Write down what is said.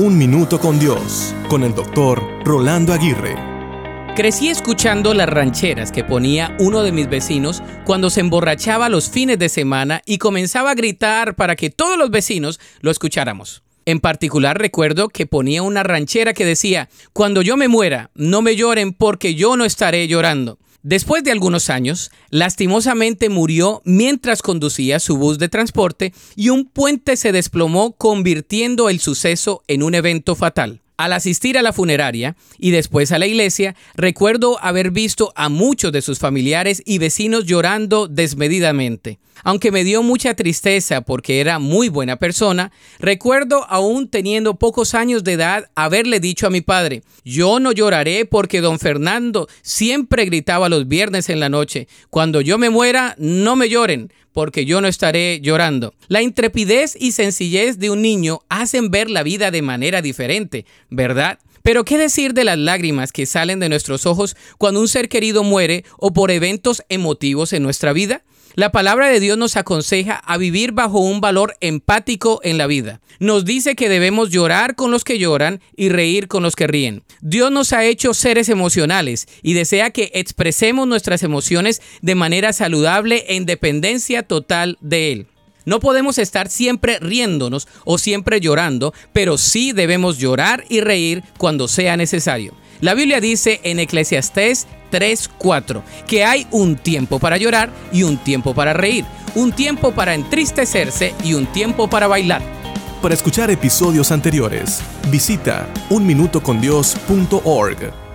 Un Minuto con Dios, con el doctor Rolando Aguirre. Crecí escuchando las rancheras que ponía uno de mis vecinos cuando se emborrachaba los fines de semana y comenzaba a gritar para que todos los vecinos lo escucháramos. En particular recuerdo que ponía una ranchera que decía, cuando yo me muera, no me lloren porque yo no estaré llorando. Después de algunos años, lastimosamente murió mientras conducía su bus de transporte y un puente se desplomó convirtiendo el suceso en un evento fatal. Al asistir a la funeraria y después a la iglesia, recuerdo haber visto a muchos de sus familiares y vecinos llorando desmedidamente. Aunque me dio mucha tristeza porque era muy buena persona, recuerdo aún teniendo pocos años de edad haberle dicho a mi padre, yo no lloraré porque don Fernando siempre gritaba los viernes en la noche, cuando yo me muera, no me lloren, porque yo no estaré llorando. La intrepidez y sencillez de un niño hacen ver la vida de manera diferente, ¿verdad? Pero ¿qué decir de las lágrimas que salen de nuestros ojos cuando un ser querido muere o por eventos emotivos en nuestra vida? La palabra de Dios nos aconseja a vivir bajo un valor empático en la vida. Nos dice que debemos llorar con los que lloran y reír con los que ríen. Dios nos ha hecho seres emocionales y desea que expresemos nuestras emociones de manera saludable en dependencia total de Él. No podemos estar siempre riéndonos o siempre llorando, pero sí debemos llorar y reír cuando sea necesario. La Biblia dice en Eclesiastés 3:4 que hay un tiempo para llorar y un tiempo para reír, un tiempo para entristecerse y un tiempo para bailar. Para escuchar episodios anteriores, visita unminutocondios.org.